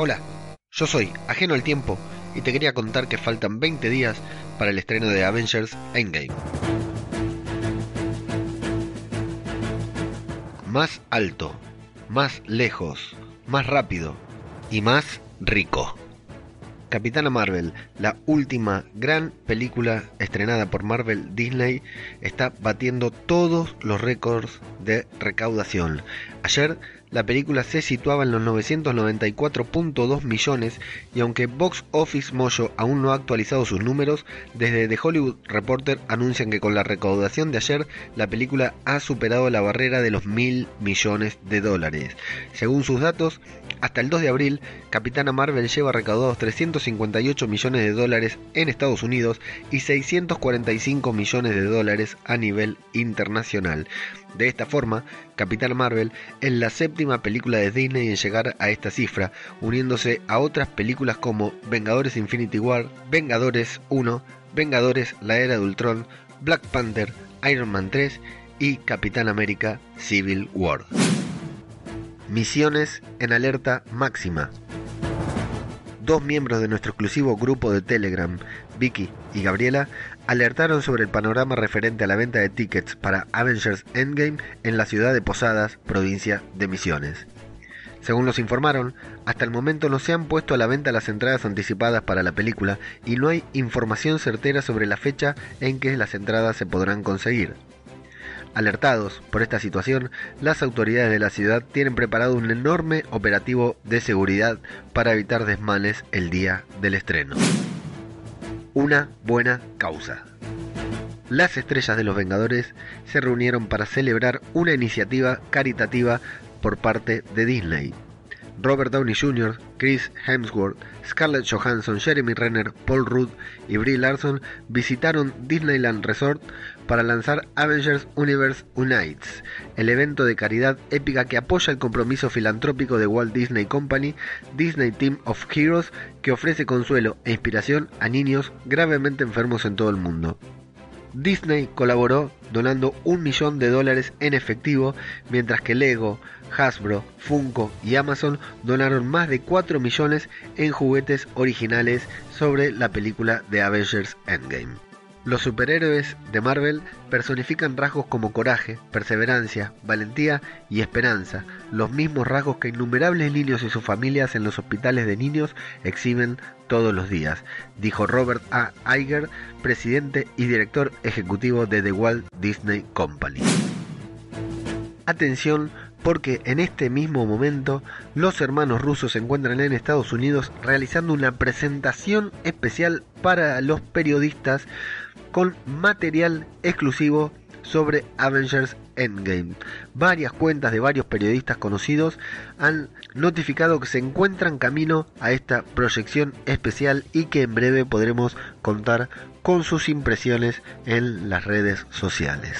Hola, yo soy Ajeno al Tiempo y te quería contar que faltan 20 días para el estreno de Avengers Endgame. Más alto, más lejos, más rápido y más rico. Capitana Marvel, la última gran película estrenada por Marvel Disney, está batiendo todos los récords de recaudación. Ayer la película se situaba en los 994.2 millones y aunque Box Office Mojo aún no ha actualizado sus números, desde The Hollywood Reporter anuncian que con la recaudación de ayer la película ha superado la barrera de los mil millones de dólares. Según sus datos, hasta el 2 de abril, Capitana Marvel lleva recaudados 358 millones de dólares en Estados Unidos y 645 millones de dólares a nivel internacional. De esta forma, Capitana Marvel es la séptima película de Disney en llegar a esta cifra, uniéndose a otras películas como Vengadores Infinity War, Vengadores 1, Vengadores La Era de Ultron, Black Panther, Iron Man 3 y Capitán América Civil War. Misiones en alerta máxima. Dos miembros de nuestro exclusivo grupo de Telegram, Vicky y Gabriela, alertaron sobre el panorama referente a la venta de tickets para Avengers Endgame en la ciudad de Posadas, provincia de Misiones. Según los informaron, hasta el momento no se han puesto a la venta las entradas anticipadas para la película y no hay información certera sobre la fecha en que las entradas se podrán conseguir. Alertados por esta situación, las autoridades de la ciudad tienen preparado un enorme operativo de seguridad para evitar desmanes el día del estreno. Una buena causa. Las estrellas de los Vengadores se reunieron para celebrar una iniciativa caritativa por parte de Disney. Robert Downey Jr., Chris Hemsworth, Scarlett Johansson, Jeremy Renner, Paul Rudd y Brie Larson visitaron Disneyland Resort para lanzar Avengers Universe Unites, el evento de caridad épica que apoya el compromiso filantrópico de Walt Disney Company, Disney Team of Heroes, que ofrece consuelo e inspiración a niños gravemente enfermos en todo el mundo. Disney colaboró donando un millón de dólares en efectivo, mientras que Lego, Hasbro, Funko y Amazon donaron más de 4 millones en juguetes originales sobre la película de Avengers Endgame. Los superhéroes de Marvel personifican rasgos como coraje, perseverancia, valentía y esperanza, los mismos rasgos que innumerables niños y sus familias en los hospitales de niños exhiben todos los días, dijo Robert A. Iger, presidente y director ejecutivo de The Walt Disney Company. Atención porque en este mismo momento los hermanos rusos se encuentran en Estados Unidos realizando una presentación especial para los periodistas con material exclusivo sobre Avengers Endgame. Varias cuentas de varios periodistas conocidos han notificado que se encuentran camino a esta proyección especial y que en breve podremos contar con sus impresiones en las redes sociales.